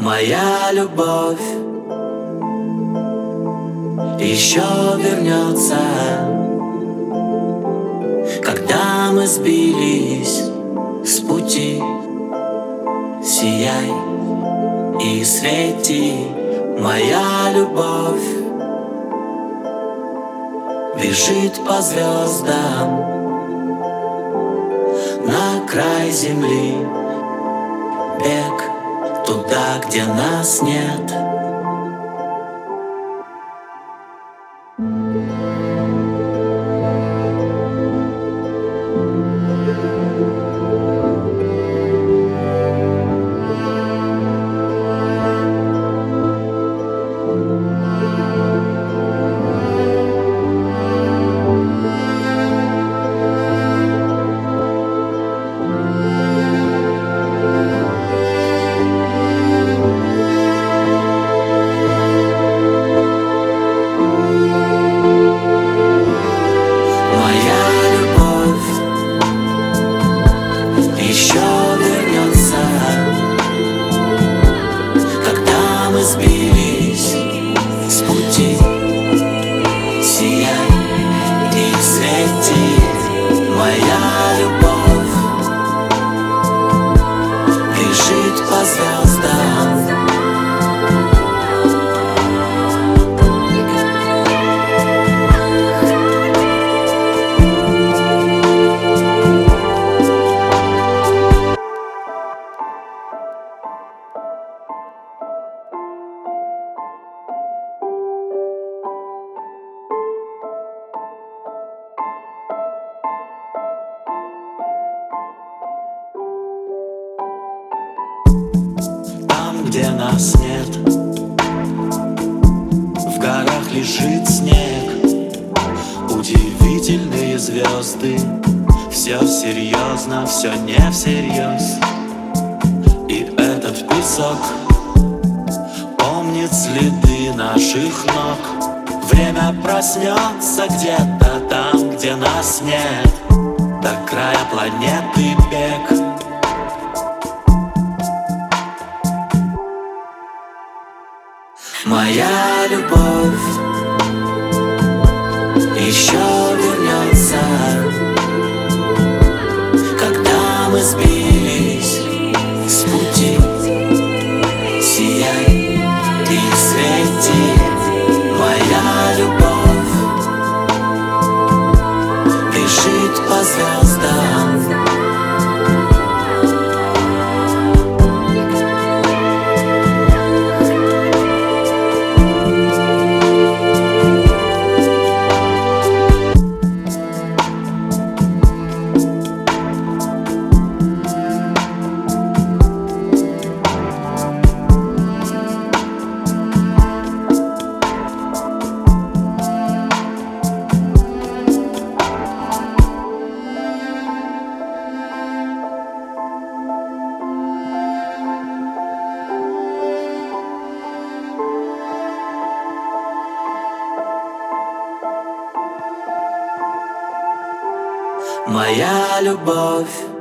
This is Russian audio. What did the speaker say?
Моя любовь еще вернется, когда мы сбились с пути. Сияй и свети, моя любовь бежит по звездам на край земли. Бег туда, где нас нет. Когда мы где нас нет. В горах лежит снег. Удивительные звезды. Все серьезно, все не всерьез И этот песок Помнит следы наших ног. Время проснется где-то там, где нас нет. До края планеты бег Моя любовь еще вернется, когда мы сбились Моя любовь